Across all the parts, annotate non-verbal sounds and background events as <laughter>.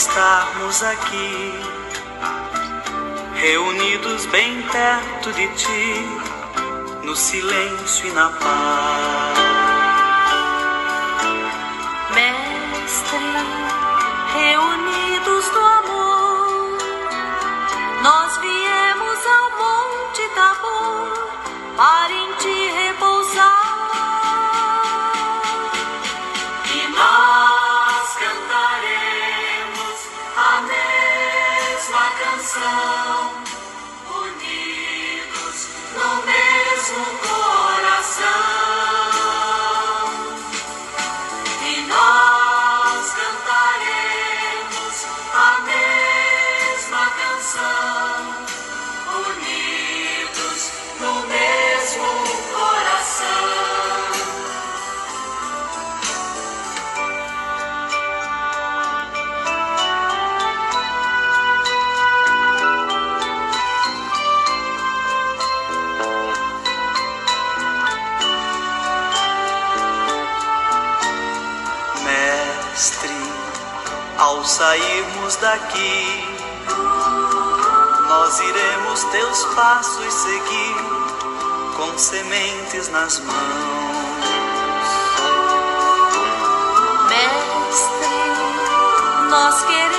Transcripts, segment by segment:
estarmos aqui, reunidos bem perto de ti, no silêncio e na paz. Mestre, reunidos no amor, nós viemos ao Monte Tabor para em ti repousar. Mestre, ao sairmos daqui, nós iremos teus passos seguir com sementes nas mãos. Mestre, nós queremos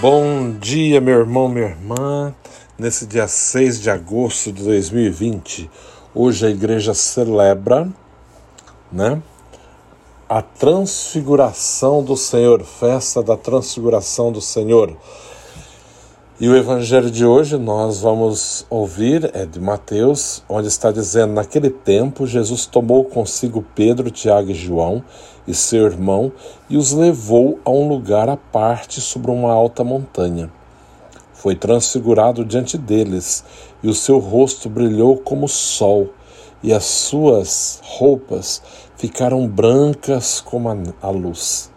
Bom dia, meu irmão, minha irmã. Nesse dia 6 de agosto de 2020, hoje a igreja celebra, né, a transfiguração do Senhor, festa da transfiguração do Senhor. E o evangelho de hoje nós vamos ouvir é de Mateus, onde está dizendo: Naquele tempo, Jesus tomou consigo Pedro, Tiago e João e seu irmão e os levou a um lugar à parte sobre uma alta montanha. Foi transfigurado diante deles, e o seu rosto brilhou como o sol, e as suas roupas ficaram brancas como a luz.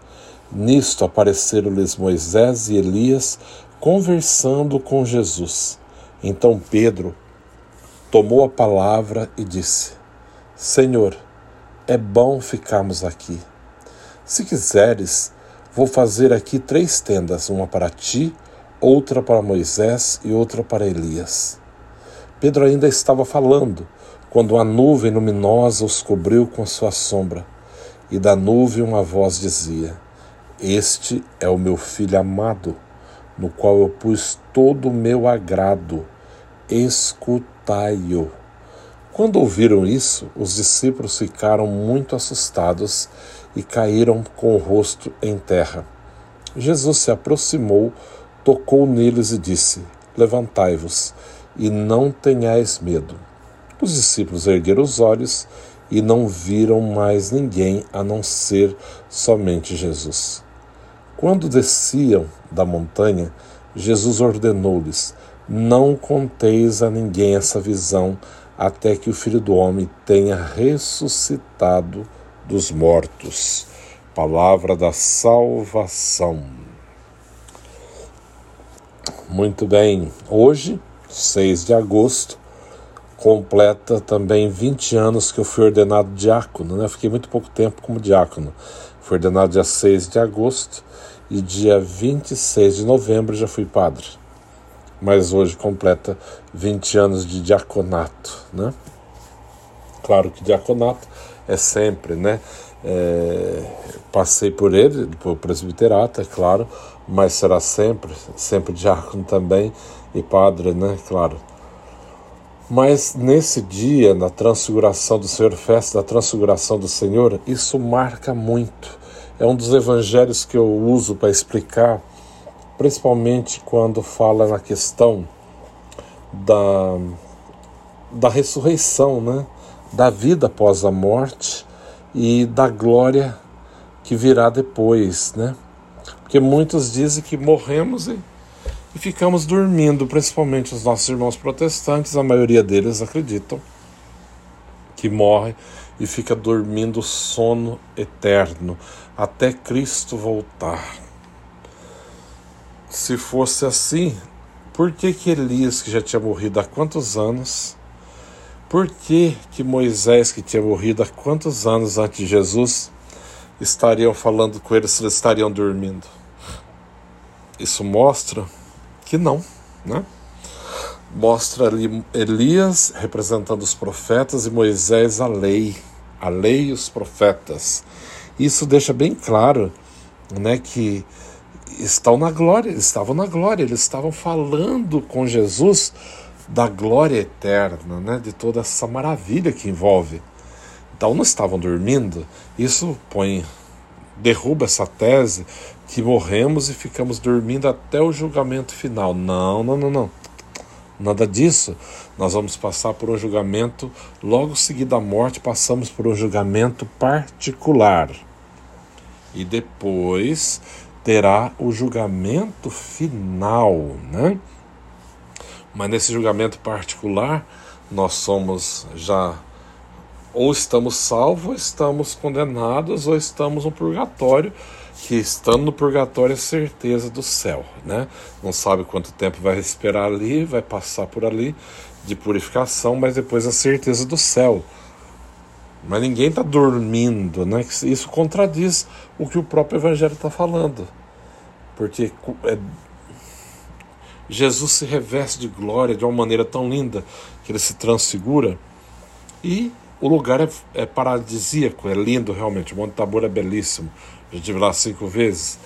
Nisto apareceram-lhes Moisés e Elias conversando com Jesus. Então Pedro tomou a palavra e disse: Senhor, é bom ficarmos aqui. Se quiseres, vou fazer aqui três tendas: uma para ti, outra para Moisés e outra para Elias. Pedro ainda estava falando quando uma nuvem luminosa os cobriu com sua sombra, e da nuvem uma voz dizia: Este é o meu filho amado, no qual eu pus todo o meu agrado. Escutai-o. Quando ouviram isso, os discípulos ficaram muito assustados e caíram com o rosto em terra. Jesus se aproximou, tocou neles e disse: Levantai-vos e não tenhais medo. Os discípulos ergueram os olhos e não viram mais ninguém a não ser somente Jesus. Quando desciam da montanha, Jesus ordenou-lhes: Não conteis a ninguém essa visão, até que o Filho do Homem tenha ressuscitado dos mortos. Palavra da salvação. Muito bem, hoje, 6 de agosto, completa também 20 anos que eu fui ordenado diácono, né? Fiquei muito pouco tempo como diácono. Fui ordenado dia 6 de agosto e dia 26 de novembro já fui padre. Mas hoje completa 20 anos de diaconato, né? Claro que diaconato é sempre, né? É, passei por ele, por presbiterato, é claro, mas será sempre, sempre diácono também e padre, né? Claro. Mas nesse dia, na transfiguração do Senhor, festa da transfiguração do Senhor, isso marca muito. É um dos evangelhos que eu uso para explicar principalmente quando fala na questão da, da ressurreição, né? da vida após a morte e da glória que virá depois, né? Porque muitos dizem que morremos e, e ficamos dormindo, principalmente os nossos irmãos protestantes, a maioria deles acreditam que morre e fica dormindo sono eterno até Cristo voltar. Se fosse assim, por que, que Elias, que já tinha morrido há quantos anos, por que, que Moisés, que tinha morrido há quantos anos antes de Jesus, estariam falando com eles se eles estariam dormindo? Isso mostra que não, né? Mostra ali Elias representando os profetas e Moisés a lei, a lei e os profetas. Isso deixa bem claro, né, que estão na glória, eles estavam na glória, eles estavam falando com Jesus da glória eterna, né, de toda essa maravilha que envolve. Então não estavam dormindo. Isso põe derruba essa tese que morremos e ficamos dormindo até o julgamento final. Não, não, não, não. Nada disso. Nós vamos passar por um julgamento, logo seguido à morte, passamos por um julgamento particular. E depois terá o julgamento final, né? Mas nesse julgamento particular, nós somos já ou estamos salvos, ou estamos condenados, ou estamos no purgatório, que estando no purgatório é certeza do céu, né? Não sabe quanto tempo vai esperar ali, vai passar por ali de purificação, mas depois a certeza do céu. Mas ninguém está dormindo, né? Isso contradiz o que o próprio Evangelho está falando. Porque é, Jesus se reveste de glória de uma maneira tão linda que ele se transfigura e o lugar é, é paradisíaco, é lindo realmente. O Monte Tabor é belíssimo. Já estive lá cinco vezes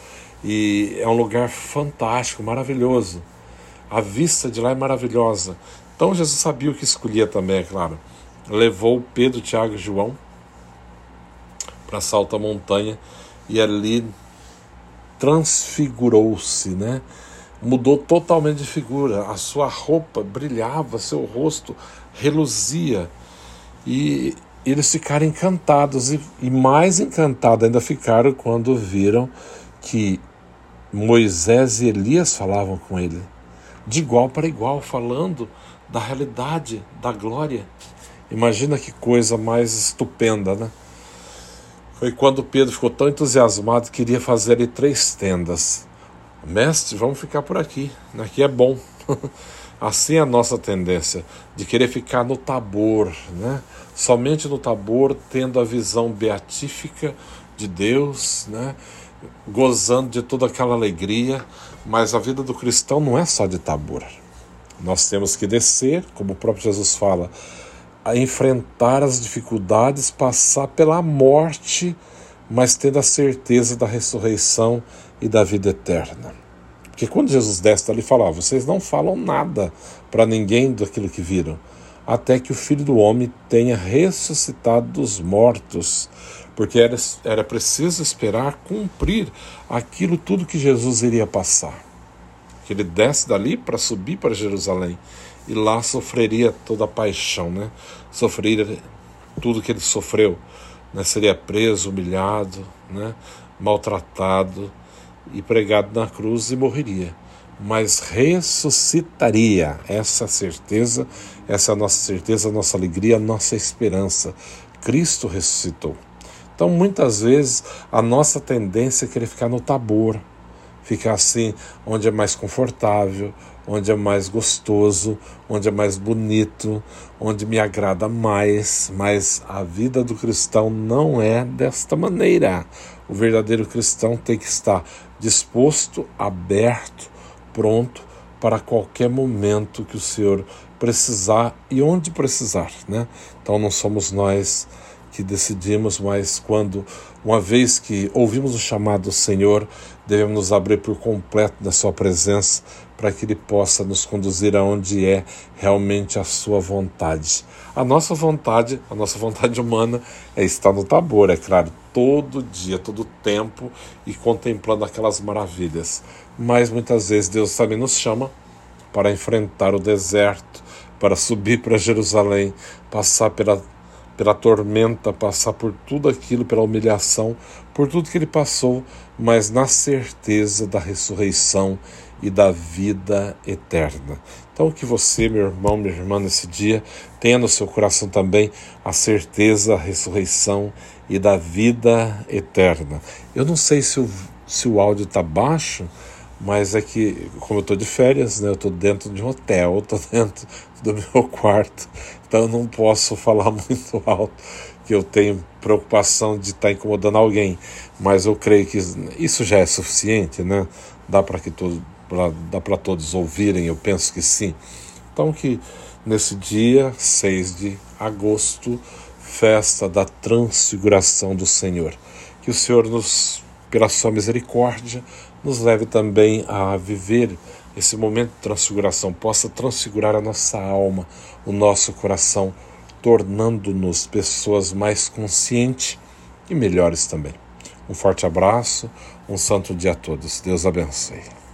e é um lugar fantástico, maravilhoso. A vista de lá é maravilhosa. Então Jesus sabia o que escolhia também, é claro. Levou Pedro, Tiago e João para essa alta montanha e ali transfigurou-se, né? Mudou totalmente de figura, a sua roupa brilhava, seu rosto reluzia. E eles ficaram encantados e, e mais encantados ainda ficaram quando viram que Moisés e Elias falavam com ele, de igual para igual, falando da realidade, da glória. Imagina que coisa mais estupenda, né? Foi quando Pedro ficou tão entusiasmado que queria fazer ali três tendas. Mestre, vamos ficar por aqui, aqui é bom. <laughs> assim é a nossa tendência, de querer ficar no tabor, né? somente no tabor, tendo a visão beatífica de Deus, né? gozando de toda aquela alegria, mas a vida do cristão não é só de tabor. Nós temos que descer, como o próprio Jesus fala, a enfrentar as dificuldades, passar pela morte, mas tendo a certeza da ressurreição e da vida eterna. Porque quando Jesus desce ali, fala: vocês não falam nada para ninguém daquilo que viram, até que o Filho do Homem tenha ressuscitado dos mortos. Porque era, era preciso esperar cumprir aquilo tudo que Jesus iria passar. Que ele desce dali para subir para Jerusalém e lá sofreria toda a paixão, né? Sofreria tudo que ele sofreu, né? Seria preso, humilhado, né? Maltratado e pregado na cruz e morreria, mas ressuscitaria. Essa certeza, essa é nossa certeza, a nossa alegria, a nossa esperança. Cristo ressuscitou. Então, muitas vezes, a nossa tendência é querer ficar no tabor, ficar assim, onde é mais confortável, onde é mais gostoso, onde é mais bonito, onde me agrada mais, mas a vida do cristão não é desta maneira. O verdadeiro cristão tem que estar disposto, aberto, pronto para qualquer momento que o Senhor precisar e onde precisar, né? Então não somos nós que decidimos, mas quando, uma vez que ouvimos o chamado do Senhor, devemos nos abrir por completo na Sua presença para que Ele possa nos conduzir aonde é realmente a Sua vontade. A nossa vontade, a nossa vontade humana é estar no tabor, é claro, todo dia, todo tempo e contemplando aquelas maravilhas. Mas muitas vezes Deus também nos chama para enfrentar o deserto, para subir para Jerusalém, passar pela, pela tormenta, passar por tudo aquilo, pela humilhação, por tudo que ele passou, mas na certeza da ressurreição e da vida eterna. Então, que você, meu irmão, minha irmã, nesse dia, tenha no seu coração também a certeza, a ressurreição e da vida eterna. Eu não sei se o, se o áudio está baixo, mas é que, como eu estou de férias, né, eu estou dentro de um hotel, <laughs> estou dentro do meu quarto, então eu não posso falar <laughs> muito alto, que eu tenho preocupação de estar tá incomodando alguém. Mas eu creio que isso já é suficiente, né? Dá para que todo, pra, dá para todos ouvirem, eu penso que sim. Então que nesse dia 6 de agosto, festa da transfiguração do Senhor, que o Senhor nos pela sua misericórdia, nos leve também a viver esse momento de transfiguração, possa transfigurar a nossa alma, o nosso coração, tornando-nos pessoas mais conscientes e melhores também. Um forte abraço, um santo dia a todos. Deus abençoe.